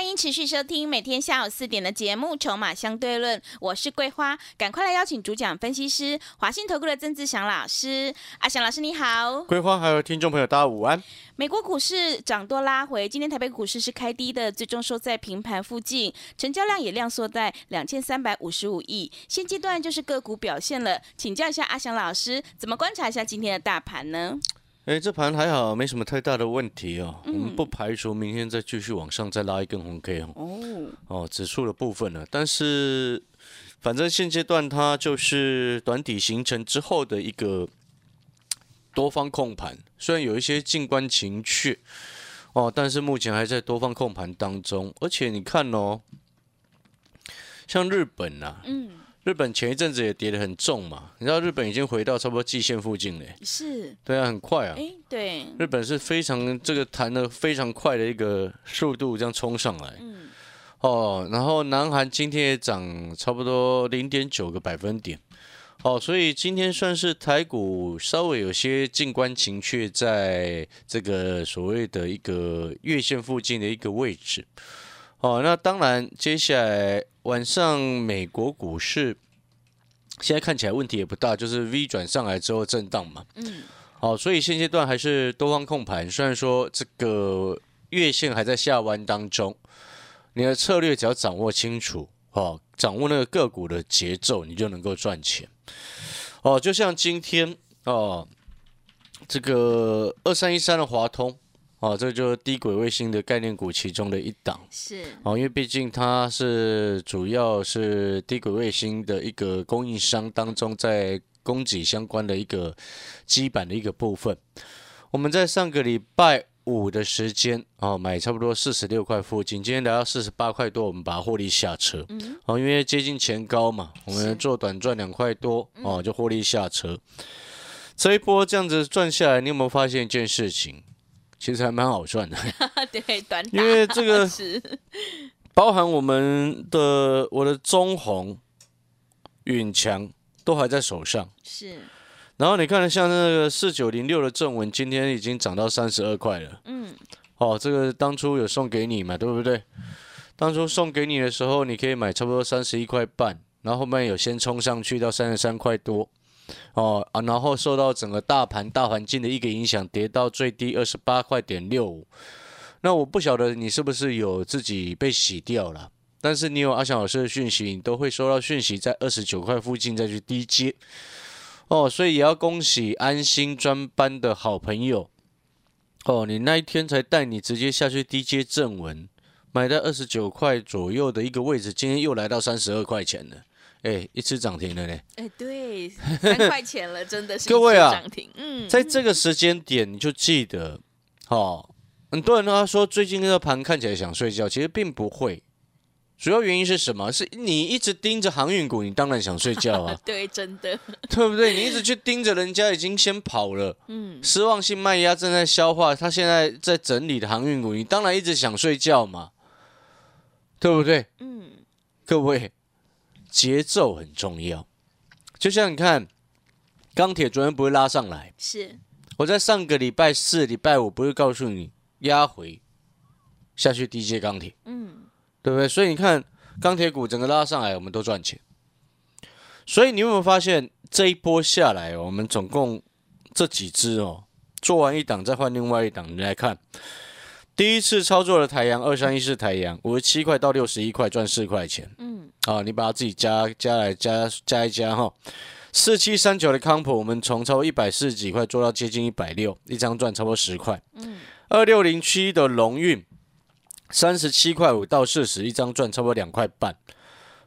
欢迎持续收听每天下午四点的节目《筹码相对论》，我是桂花，赶快来邀请主讲分析师华信投顾的曾志祥老师。阿祥老师你好，桂花还有听众朋友大家午安。美国股市涨多拉回，今天台北股市是开低的，最终收在平盘附近，成交量也量缩在两千三百五十五亿。现阶段就是个股表现了，请教一下阿祥老师，怎么观察一下今天的大盘呢？哎，这盘还好，没什么太大的问题哦。嗯我们不排除明天再继续往上再拉一根红 K 哦。哦，哦，指数的部分呢，但是反正现阶段它就是短底形成之后的一个多方控盘，虽然有一些静观情绪哦，但是目前还在多方控盘当中。而且你看哦，像日本呐、嗯，日本前一阵子也跌得很重嘛，你知道日本已经回到差不多季线附近嘞。是，对啊，很快啊。哎，对，日本是非常这个弹的非常快的一个速度，这样冲上来。嗯，哦，然后南韩今天也涨差不多零点九个百分点。哦，所以今天算是台股稍微有些静观情绪，在这个所谓的一个月线附近的一个位置。哦，那当然，接下来晚上美国股市现在看起来问题也不大，就是 V 转上来之后震荡嘛。嗯，好，所以现阶段还是多方控盘，虽然说这个月线还在下弯当中，你的策略只要掌握清楚，哦，掌握那个个股的节奏，你就能够赚钱。哦，就像今天哦，这个二三一三的华通，哦，这就是低轨卫星的概念股其中的一档。是，哦，因为毕竟它是主要是低轨卫星的一个供应商当中，在供给相关的一个基板的一个部分。我们在上个礼拜五的时间哦，买差不多四十六块附近，今天来到四十八块多，我们把它获利下车。嗯，哦，因为接近前高嘛，我们做短赚两块多哦，就获利下车。这一波这样子赚下来，你有没有发现一件事情？其实还蛮好赚的。对，短因为这个，包含我们的我的中红、允强都还在手上。是，然后你看，像那个四九零六的正文，今天已经涨到三十二块了。嗯，哦，这个当初有送给你嘛，对不对？当初送给你的时候，你可以买差不多三十一块半，然后后面有先冲上去到三十三块多。哦啊，然后受到整个大盘大环境的一个影响，跌到最低二十八块点六五。那我不晓得你是不是有自己被洗掉了，但是你有阿翔老师的讯息，你都会收到讯息，在二十九块附近再去低接。哦，所以也要恭喜安心专班的好朋友。哦，你那一天才带你直接下去低接正文，买在二十九块左右的一个位置，今天又来到三十二块钱了。哎，一次涨停了呢。哎，对，三块钱了，真的是 各位啊涨停，嗯，在这个时间点，你就记得，哦，很多人他说最近这个盘看起来想睡觉，其实并不会。主要原因是什么？是你一直盯着航运股，你当然想睡觉啊，对，真的，对不对？你一直去盯着人家已经先跑了，嗯，失望性卖压正在消化，他现在在整理的航运股，你当然一直想睡觉嘛，对不对？嗯，各位，节奏很重要。就像你看，钢铁昨天不会拉上来，是，我在上个礼拜四、礼拜五不会告诉你压回下去低阶钢铁，嗯，对不对？所以你看钢铁股整个拉上来，我们都赚钱。所以你有没有发现这一波下来，我们总共这几只哦，做完一档再换另外一档，你来看。第一次操作的台阳二三一四台阳五十七块到六十一块赚四块钱，嗯，啊，你把它自己加加来加加一加哈。四七三九的康普，我们从超过一百四十几块做到接近一百六，一张赚差不多十块。嗯，二六零七的龙运，三十七块五到四十，一张赚差不多两块半。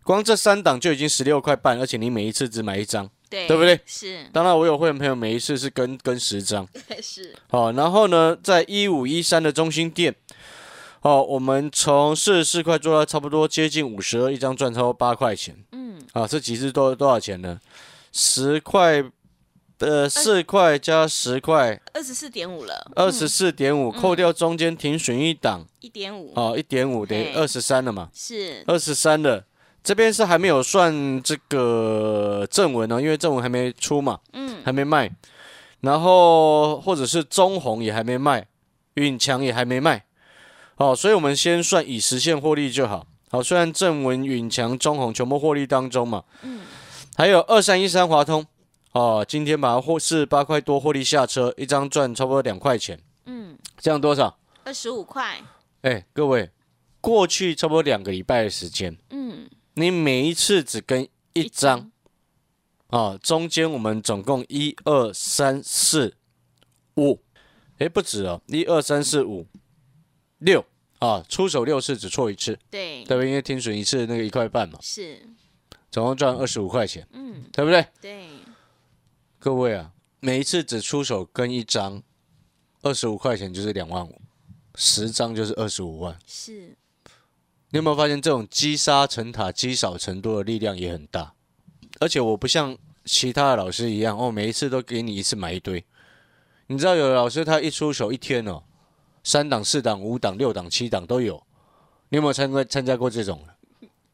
光这三档就已经十六块半，而且你每一次只买一张，对，对不对？是，当然我有会员朋友每一次是跟跟十张。是，好，然后呢，在一五一三的中心店，哦，我们从四十四块做到差不多接近五十二，一张赚超过八块钱。嗯，啊，这几只多多少钱呢？十块，呃，四块加十块，二十四点五了，二十四点五，扣掉中间停损一档，一点五，哦，一点五等于二十三了嘛，是，二十三了。这边是还没有算这个正文哦，因为正文还没出嘛，嗯，还没卖。然后或者是中红也还没卖，允强也还没卖。好，所以我们先算已实现获利就好。好，虽然正文、允强、中红全部获利当中嘛，嗯，还有二三一三华通，哦，今天把它获四八块多获利下车，一张赚差不多两块钱，嗯，这样多少？二十五块。哎，各位，过去差不多两个礼拜的时间，嗯，你每一次只跟一张，啊，中间我们总共一二三四五，哎，不止哦，一二三四五六。啊，出手六次只错一次，对，对不对？因为停损一次那个一块半嘛，是，总共赚二十五块钱，嗯，对不对？对，各位啊，每一次只出手跟一张，二十五块钱就是两万五，十张就是二十五万，是。你有没有发现这种积沙成塔、积少成多的力量也很大？而且我不像其他的老师一样，哦，每一次都给你一次买一堆。你知道有的老师他一出手一天哦。三档、四档、五档、六档、七档都有，你有没有参加参加过这种？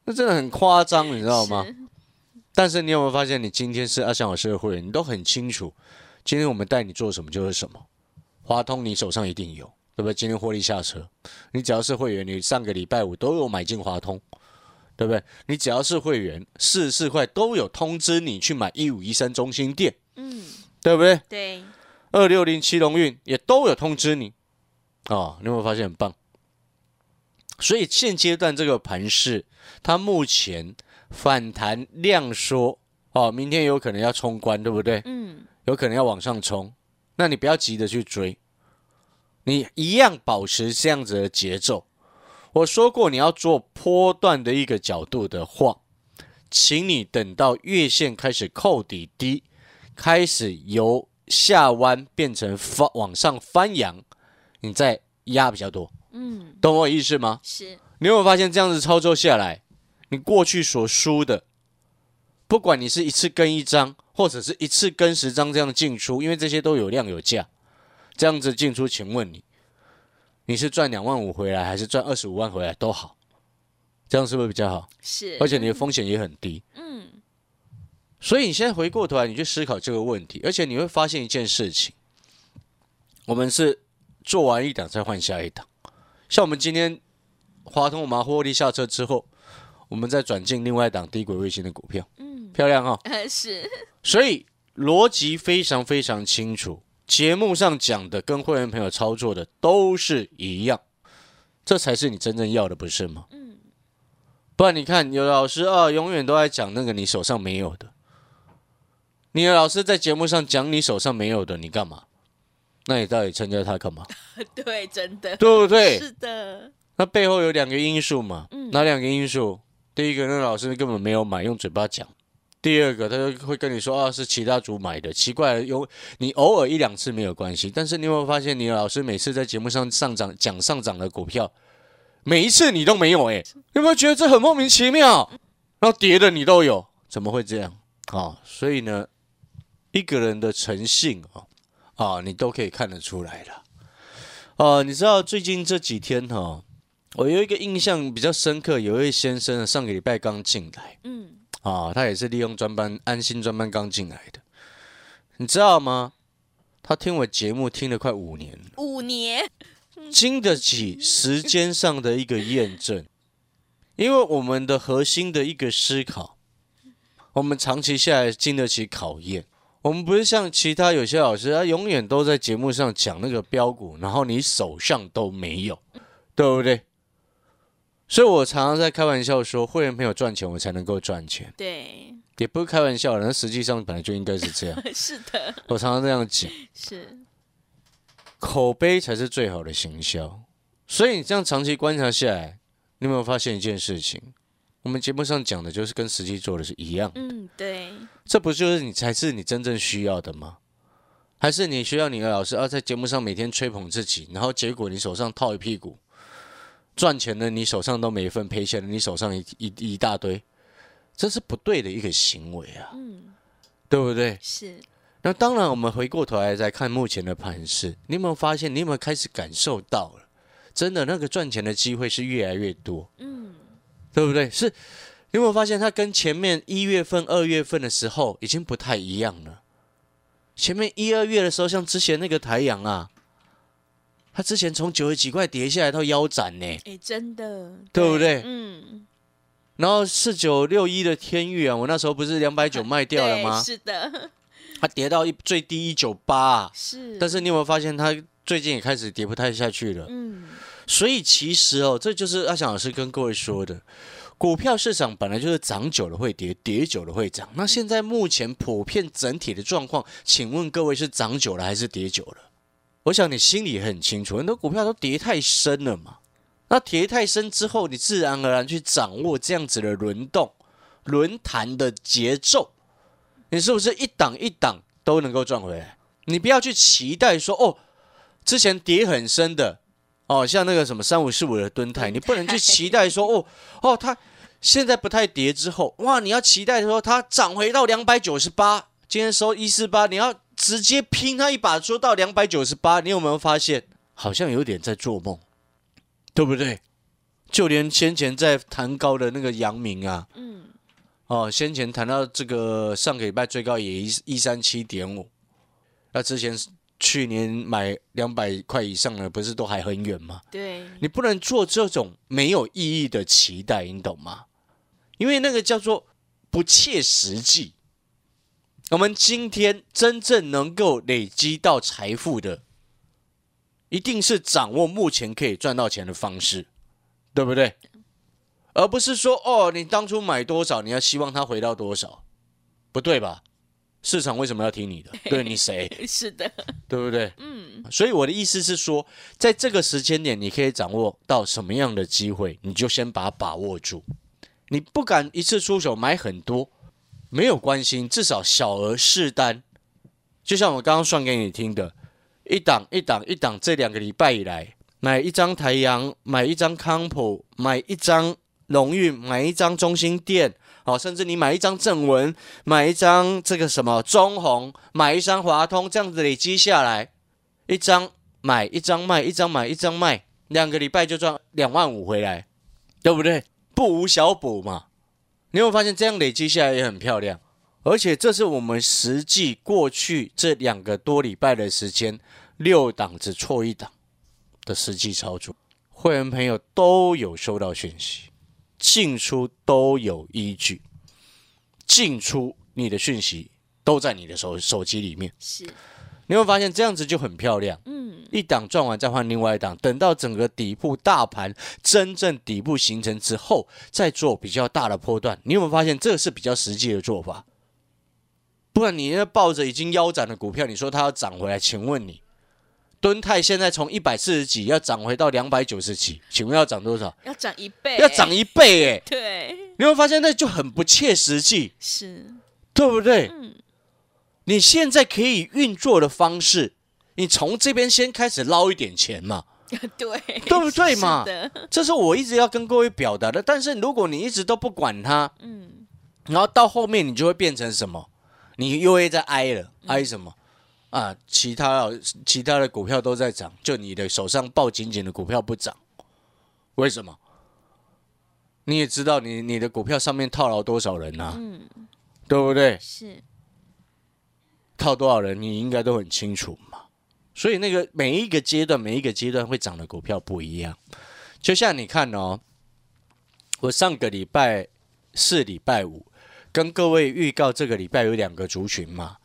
那真的很夸张，你知道吗？但是你有没有发现，你今天是阿翔老师的会员，你都很清楚，今天我们带你做什么就是什么。华通你手上一定有，对不对？今天获利下车，你只要是会员，你上个礼拜五都有买进华通，对不对？你只要是会员，四十四块都有通知你去买一五一三中心店，嗯，对不对？对。二六零七龙运也都有通知你。哦，你有没有发现很棒？所以现阶段这个盘势，它目前反弹量缩，哦，明天有可能要冲关，对不对？嗯，有可能要往上冲，那你不要急着去追，你一样保持这样子的节奏。我说过，你要做波段的一个角度的话，请你等到月线开始扣底低，开始由下弯变成翻往上翻扬。你在压比较多，嗯，懂我意思吗？是。你有没有发现这样子操作下来，你过去所输的，不管你是一次跟一张，或者是一次跟十张这样进出，因为这些都有量有价，这样子进出，请问你，你是赚两万五回来，还是赚二十五万回来都好？这样是不是比较好？是。而且你的风险也很低，嗯。所以你现在回过头来，你去思考这个问题，而且你会发现一件事情，我们是。做完一档再换下一档，像我们今天华通我们获利下车之后，我们再转进另外一档低轨卫星的股票，嗯，漂亮哈，是，所以逻辑非常非常清楚，节目上讲的跟会员朋友操作的都是一样，这才是你真正要的，不是吗？嗯，不然你看有老师啊，永远都在讲那个你手上没有的，你的老师在节目上讲你手上没有的，你干嘛？那你到底参加它干嘛？对，真的，对不对？是的。那背后有两个因素嘛？嗯。哪两个因素？第一个，那老师根本没有买，用嘴巴讲；第二个，他就会跟你说啊，是其他组买的。奇怪，有你偶尔一两次没有关系，但是你有没有发现，你老师每次在节目上上涨讲上涨的股票，每一次你都没有？哎，有没有觉得这很莫名其妙？然后跌的你都有，怎么会这样？啊，所以呢，一个人的诚信啊。啊，你都可以看得出来了。哦，你知道最近这几天哈，我有一个印象比较深刻，有一位先生上个礼拜刚进来，嗯，啊，他也是利用专班安心专班刚进来的，你知道吗？他听我节目听了快五年，五年，经得起时间上的一个验证，因为我们的核心的一个思考，我们长期下来经得起考验。我们不是像其他有些老师，他永远都在节目上讲那个标股，然后你手上都没有，对不对？所以我常常在开玩笑说，会员朋友赚钱，我才能够赚钱。对，也不是开玩笑，那实际上本来就应该是这样。是的，我常常这样讲。是，口碑才是最好的行销。所以你这样长期观察下来，你有没有发现一件事情？我们节目上讲的就是跟实际做的是一样的。嗯，对。这不就是你才是你真正需要的吗？还是你需要你的老师啊，在节目上每天吹捧自己，然后结果你手上套一屁股，赚钱的你手上都没份，赔钱的你手上一一一大堆，这是不对的一个行为啊。嗯，对不对？是。那当然，我们回过头来再看目前的盘势，你有没有发现？你有没有开始感受到了？真的，那个赚钱的机会是越来越多。嗯。对不对？是，你有没有发现它跟前面一月份、二月份的时候已经不太一样了？前面一二月的时候，像之前那个台阳啊，它之前从九十几块跌下来到腰斩呢，哎，真的，对不对嗯，然后四九六一的天域啊，我那时候不是两百九卖掉了 对吗？是的，它跌到一最低一九八，是，但是你有没有发现它最近也开始跌不太下去了？嗯，所以其实哦，这就是阿翔老师跟各位说的，股票市场本来就是涨久了会跌，跌久了会涨。那现在目前普遍整体的状况，请问各位是涨久了还是跌久了？我想你心里很清楚，很多股票都跌太深了嘛。那跌太深之后，你自然而然去掌握这样子的轮动、轮盘的节奏，你是不是一档一档都能够赚回来？你不要去期待说哦，之前跌很深的哦，像那个什么三五四五的蹲态，你不能去期待说哦 哦，它现在不太跌之后，哇，你要期待说它涨回到两百九十八，今天收一四八，你要直接拼它一把，说到两百九十八，你有没有发现？好像有点在做梦，对不对？就连先前在谈高的那个阳明啊，嗯，哦，先前谈到这个上个礼拜最高也一一三七点五，那之前去年买两百块以上的，不是都还很远吗？对，你不能做这种没有意义的期待，你懂吗？因为那个叫做不切实际。我们今天真正能够累积到财富的，一定是掌握目前可以赚到钱的方式，对不对？而不是说哦，你当初买多少，你要希望它回到多少，不对吧？市场为什么要听你的？对你谁？是的，对不对？嗯，所以我的意思是说，在这个时间点，你可以掌握到什么样的机会，你就先把它把握住。你不敢一次出手买很多，没有关系，至少小额试单。就像我刚刚算给你听的，一档一档一档，这两个礼拜以来，买一张台阳，买一张康普，买一张荣誉，买一张中心店，好，甚至你买一张正文，买一张这个什么中红，买一张华通，这样子累积下来，一张买一张卖，一张买一张卖，两个礼拜就赚两万五回来，对不对？不无小补嘛。你有没有发现这样累积下来也很漂亮？而且这是我们实际过去这两个多礼拜的时间，六档只错一档的实际操作，会员朋友都有收到讯息，进出都有依据，进出你的讯息都在你的手手机里面。是，你会发现这样子就很漂亮。嗯，一档赚完再换另外一档，等到整个底部大盘真正底部形成之后，再做比较大的波段。你有没有发现这是比较实际的做法？不然你那抱着已经腰斩的股票，你说它要涨回来，请问你，敦泰现在从一百四十几要涨回到两百九十几，请问要涨多少？要涨一倍，要涨一倍哎！对，你会发现那就很不切实际，是，对不对？嗯，你现在可以运作的方式，你从这边先开始捞一点钱嘛。对，对不对嘛这是我一直要跟各位表达的。但是如果你一直都不管它，嗯，然后到后面你就会变成什么？你又会在挨了，挨什么？啊，其他其他的股票都在涨，就你的手上抱紧紧的股票不涨，为什么？你也知道你你的股票上面套牢多少人呐、嗯，对不对？是，套多少人，你应该都很清楚嘛。所以那个每一个阶段，每一个阶段会涨的股票不一样。就像你看哦，我上个礼拜四、礼拜五跟各位预告，这个礼拜有两个族群嘛。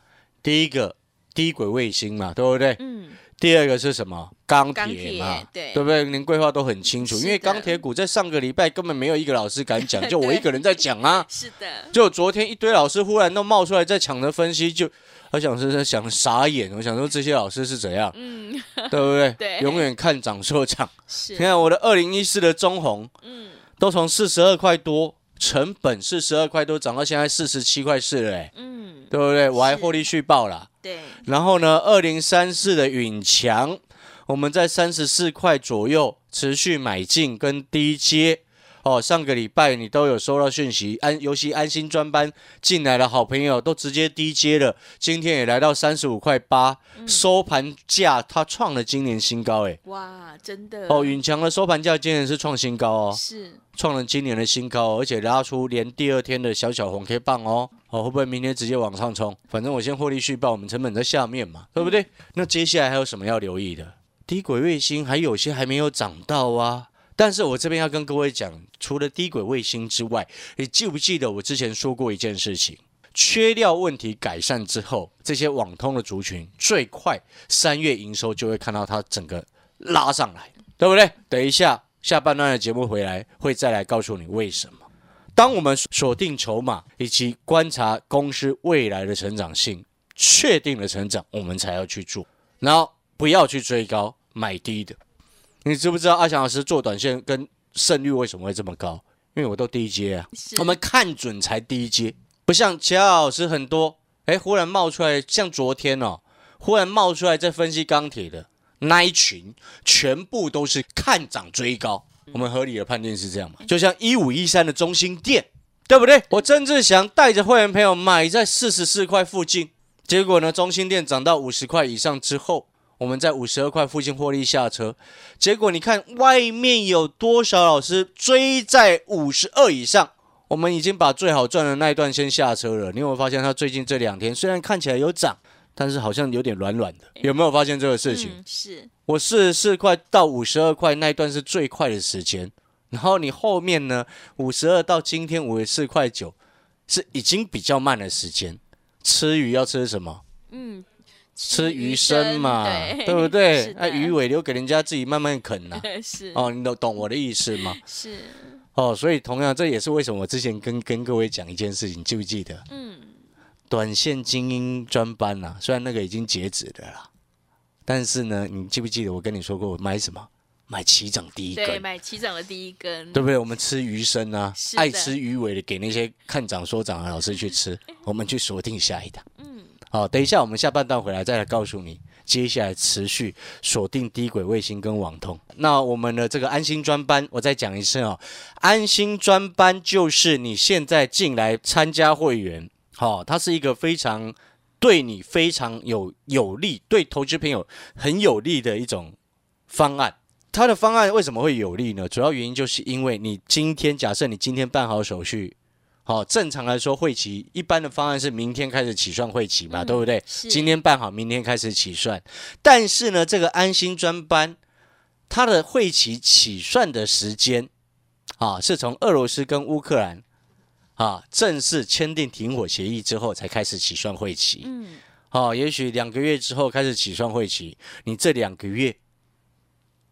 第一个低轨卫星嘛，对不对？嗯，第二个是什么？钢钢铁嘛，铁对对不对？您规划都很清楚，因为钢铁股在上个礼拜根本没有一个老师敢讲，就我一个人在讲啊。是的，就昨天一堆老师忽然都冒出来在抢着分析，就我想是想傻眼，我想说这些老师是怎样，嗯，对不对？对永远看涨说涨。是你，看我的二零一四的中红，嗯，都从四十二块多，成本四十二块多，涨到现在四十七块四了，哎，嗯，对不对？我还获利续报了。对，然后呢，二零三四的允强，我们在三十四块左右持续买进跟低接。哦，上个礼拜你都有收到讯息，安尤其安心专班进来的好朋友都直接低接了，今天也来到三十五块八，收盘价它创了今年新高，哎，哇，真的，哦，永强的收盘价今年是创新高哦，是，创了今年的新高哦，而且拉出连第二天的小小红 K 棒哦，哦，会不会明天直接往上冲？反正我先获利续报，我们成本在下面嘛，对不对？那接下来还有什么要留意的？低轨卫星还有些还没有涨到啊。但是我这边要跟各位讲，除了低轨卫星之外，你记不记得我之前说过一件事情？缺料问题改善之后，这些网通的族群最快三月营收就会看到它整个拉上来，对不对？等一下下半段的节目回来会再来告诉你为什么。当我们锁定筹码以及观察公司未来的成长性，确定了成长，我们才要去做，然后不要去追高买低的。你知不知道阿翔老师做短线跟胜率为什么会这么高？因为我都低阶啊，是我们看准才低阶，不像其他老师很多，哎，忽然冒出来，像昨天哦，忽然冒出来在分析钢铁的那一群，全部都是看涨追高。我们合理的判定是这样嘛？就像一五一三的中心店，对不对？我曾志祥带着会员朋友买在四十四块附近，结果呢，中心店涨到五十块以上之后，我们在五十二块附近获利下车。结果你看外面有多少老师追在五十二以上？我们已经把最好赚的那一段先下车了。你有没有发现它最近这两天虽然看起来有涨，但是好像有点软软的？有没有发现这个事情？嗯、是我四十四块到五十二块那一段是最快的时间，然后你后面呢，五十二到今天五十四块九是已经比较慢的时间。吃鱼要吃什么？嗯，吃鱼生嘛，对对不对那鱼尾留给人家自己慢慢啃呐、是哦，你懂懂我的意思吗？是哦，所以同样这也是为什么我之前跟跟各位讲一件事情，记不记得？嗯短线精英专班呐、虽然那个已经截止的啦，但是呢，你记不记得我跟你说过我买什么？买起涨第一对根，买起涨的第一根，对不对？我们吃鱼生啊爱吃鱼尾的给那些看涨说涨的老师去吃，我们去锁定下一档。嗯好，等一下我们下半段回来再来告诉你，接下来持续锁定低轨卫星跟网通。那我们的这个安心专班，我再讲一次哦，安心专班就是你现在进来参加会员，好、它是一个非常对你非常有有利，对投资朋友很有利的一种方案。它的方案为什么会有利呢？主要原因就是因为你今天假设你今天办好手续，好、正常来说会期一般的方案是明天开始起算会期嘛，嗯对不对？今天办好，明天开始起算。但是呢，这个安心专班它的会期起算的时间啊，是从俄罗斯跟乌克兰啊正式签订停火协议之后才开始起算会期。嗯哦，也许两个月之后开始起算会期，你这两个月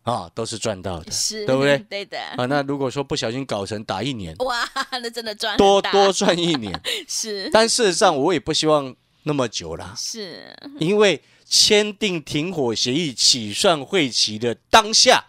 啊都是赚到的是，对不对？对的，啊。那如果说不小心搞成打一年，哇，那真的赚多多赚一年，是但事实上我也不希望那么久啦，是因为签订停火协议起算会期的当下，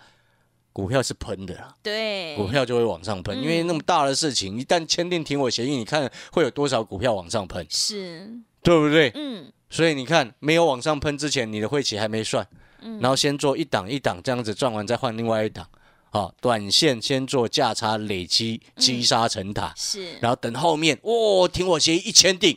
股票是喷的啦，对，股票就会往上喷，嗯因为那么大的事情，一旦签订停火协议，你看会有多少股票往上喷，是对不对？嗯所以你看，没有往上喷之前，你的会期还没算，嗯。然后先做一档一档这样子赚完，再换另外一档。好、短线先做价差累积积沙成塔，是，然后等后面哦，停火协议一签订，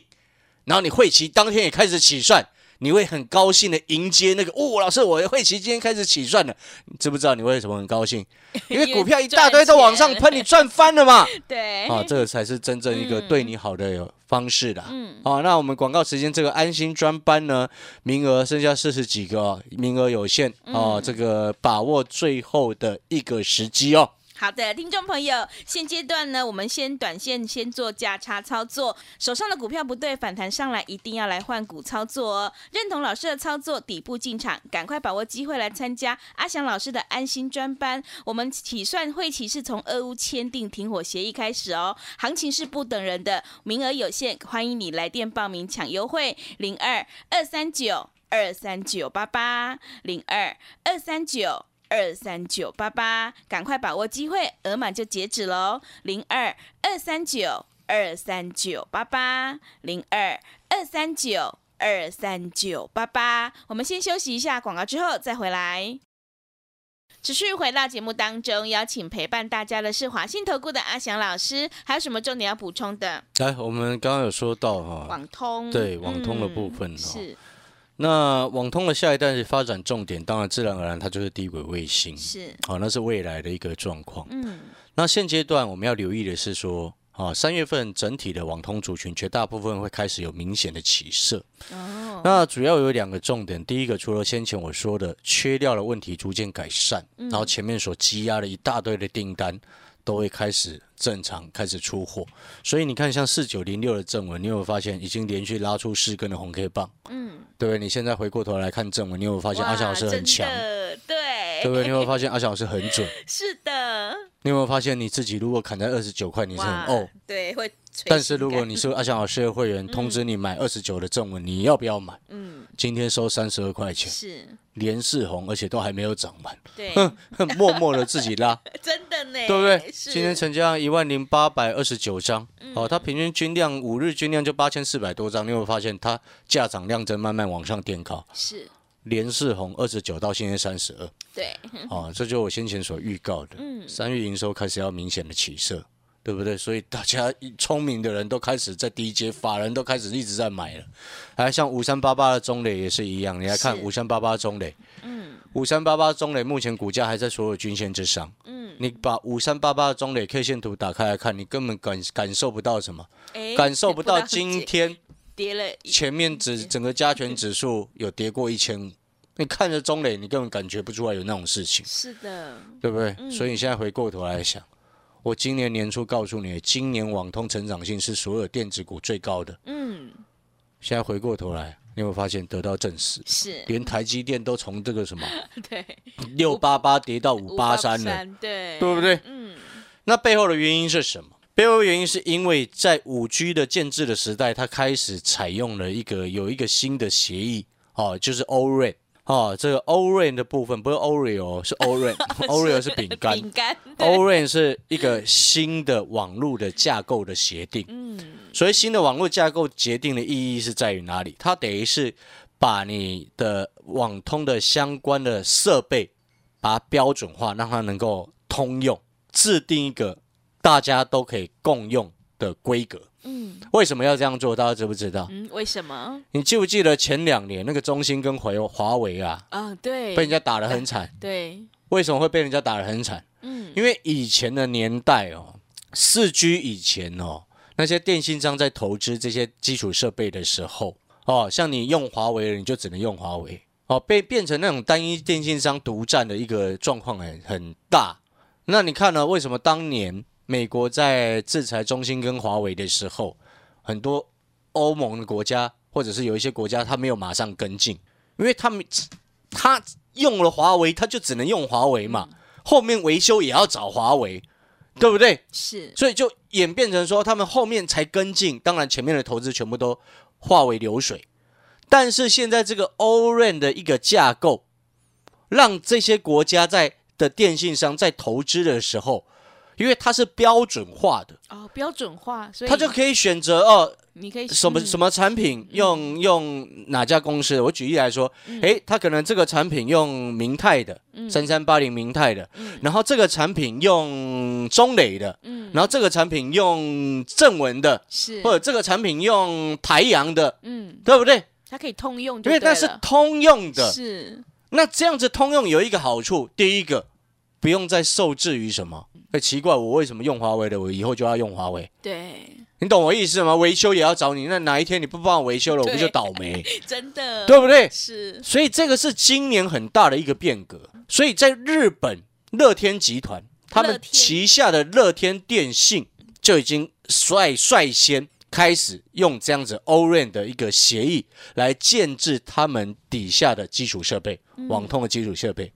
然后你会期当天也开始起算，你会很高兴的迎接那个哦，老师，我的会期今天开始起算了，你知不知道你为什么很高兴？因为股票一大堆都往上喷，你赚翻了嘛。对，啊，这个才是真正一个嗯对你好的方式啦。嗯好，那我们广告时间，这个安心专班呢，名额剩下四十几个哦，名额有限哦，嗯这个把握最后的一个时机哦。好的，听众朋友，现阶段呢，我们先短线先做价差操作，手上的股票不对，反弹上来一定要来换股操作哦。认同老师的操作，底部进场，赶快把握机会来参加阿翔老师的安心专班。我们起算会期是从俄乌签订停火协议开始哦，行情是不等人的，名额有限，欢迎你来电报名抢优惠，零二二三九二三九八八零二二三九。二三九八八，赶快把握机会，额满就截止喽。零二二三九二三九八八，零二二三九二三九八八。我们先休息一下广告，之后再回来。持续回到节目当中，邀请陪伴大家的是华信投顾的阿翔老师，还有什么重点要补充的？来，我们刚刚有说到哈、网通，对网通的部分哦是那网通的下一代的发展重点，当然自然而然它就是低轨卫星，是，好、那是未来的一个状况。嗯，那现阶段我们要留意的是说，啊，三月份整体的网通族群绝大部分会开始有明显的起色。哦，那主要有两个重点，第一个除了先前我说的缺料的问题逐渐改善，然后前面所积压的一大堆的订单都会开始正常开始出货，所以你看像四九零六的正文，你有没有发现已经连续拉出四根的红 K 棒？嗯，对不对？你现在回过头来看正文，你有没有发现阿翔老师很强？对，对不对？你有没有发现阿翔老师很准？是的，你有没有发现你自己如果砍在二十九块，你是很哦？对，会。但是如果你是阿翔老师的会员，通知你买二十九的正文，你要不要买？嗯，今天收三十二块钱，是。连四红，而且都还没有涨满，对，默默的自己拉，真的呢，对不对？今天成交量一万零八百二十九张，哦，它平均均量五日均量就八千四百多张，你有发现它价涨量增慢慢往上垫高，是连四红二十九到现在三十二，对，哦，这就我先前所预告的，嗯，三月营收开始要明显的起色。对不对？所以大家聪明的人都开始在低阶，法人都开始一直在买了。还像五三八八的中磊也是一样，你来看五三八八中磊，嗯，五三八八中磊目前股价还在所有均线之上，嗯，你把五三八八的中磊 K 线图打开来看，你根本感感受不到什么，感受不到今天跌了，前面指整个加权指数有跌过一千五，你看着中磊，你根本感觉不出来有那种事情，是的，对不对？所以你现在回过头来想。我今年年初告诉你，今年网通成长性是所有电子股最高的。嗯，现在回过头来，你有没有发现得到证实？是，连台积电都从这个什么 对六八八跌到五八三了，对对不对？嗯，那背后的原因是什么？背后原因是因为在五 G 的建制的时代，它开始采用了一个有一个新的协议哦，就是 O-RAN。哦，这个 Oran 的部分不是 Oreo，是 Oran，Oreo 是饼干，饼干 Oran 是一个新的网络的架构的协定。嗯，所以新的网络架构协定的意义是在于哪里？它等于是把你的网通的相关的设备，把它标准化，让它能够通用，制定一个大家都可以共用的规格。嗯，为什么要这样做？大家知不知道？嗯，为什么？你记不记得前两年那个中兴跟华华为啊？啊，对，被人家打得很惨。对，为什么会被人家打得很惨？嗯，因为以前的年代哦，四 G 以前哦，那些电信商在投资这些基础设备的时候，哦，像你用华为了，你就只能用华为，哦，被变成那种单一电信商独占的一个状况很很大。那你看呢？为什么当年？美国在制裁中兴跟华为的时候，很多欧盟的国家或者是有一些国家，他没有马上跟进，因为他们他用了华为，他就只能用华为嘛，后面维修也要找华为，对不对？是，所以就演变成说，他们后面才跟进，当然前面的投资全部都化为流水。但是现在这个 O-RAN 的一个架构，让这些国家在的电信商在投资的时候。因为它是标准化的。哦，标准化，所以它就可以选择哦，你可以什么什么产品用用哪家公司？我举例来说，诶，它可能这个产品用明泰的，三三八零明泰的，然后这个产品用中磊的，嗯，然后这个产品用正文的，是。或者这个产品用台阳的，嗯，对不对？它可以通用，因为它是通用的，是。那这样子通用有一个好处，第一个不用再受制于什么。很奇怪，我为什么用华为的，我以后就要用华为？对，你懂我意思吗？维修也要找你，那哪一天你不帮我维修了，我不就倒霉？真的，对不对？是，所以这个是今年很大的一个变革。所以在日本乐天集团，他们旗下的乐天电信就已经率率先开始用这样子 O-RAN 的一个协议来建制他们底下的基础设备，网通的基础设备。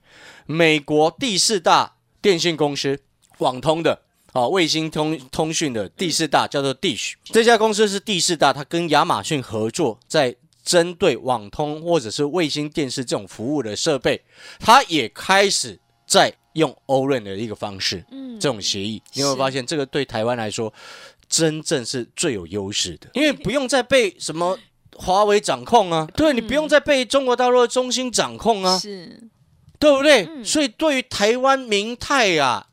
美国第四大电信公司。网通的啊，卫星通通讯的第四大叫做 Dish，这家公司是第四大，它跟亚马逊合作，在针对网通或者是卫星电视这种服务的设备，它也开始在用 O-RAN 的一个方式，嗯，这种协议，你有没有发现这个对台湾来说，真正是最有优势的，因为不用再被什么华为掌控啊，对你不用再被中国大陆的中心掌控啊，是，对不对？所以对于台湾明泰啊。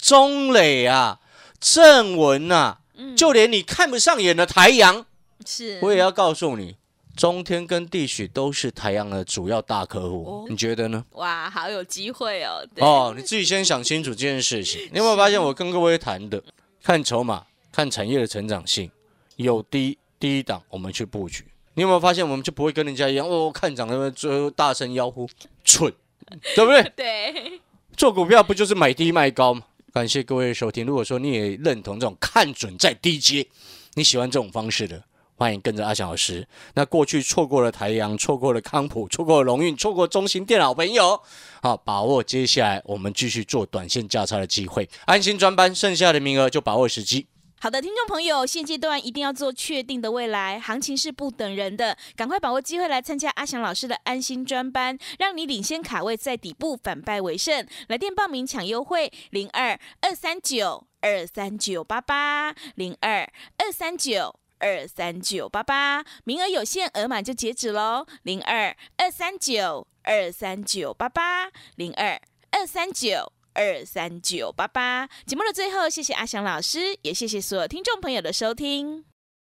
中磊啊，正文啊，就连你看不上眼的台阳，是，我也要告诉你，中天跟地许都是台阳的主要大客户，你觉得呢？哇，好有机会哦！哦，你自己先想清楚这件事情。你有没有发现我跟各位谈的，看筹码。看产业的成长性，有低低档我们去布局。你有没有发现，我们就不会跟人家一样哦，看涨了最后大声吆喝，蠢，对不对？对，做股票不就是买低卖高吗？感谢各位的收听。如果说你也认同这种看准再低接，你喜欢这种方式的，欢迎跟着阿翔老师。那过去错过了台阳，错过了康普，错过了龙运，错过中型电脑朋友，好把握接下来我们继续做短线价差的机会。安心专班剩下的名额就把握时机。好的，听众朋友，现阶段一定要做确定的未来，行情是不等人的，赶快把握机会来参加阿翔老师的安心专班，让你领先卡位，在底部反败为胜。来电报名抢优惠，零二二三九二三九八八，零二二三九二三九八八，名额有限，额满就截止喽，零二二三九二三九八八，零二二三九。二三九八八，节目的最后，谢谢阿翔老师，也谢谢所有听众朋友的收听。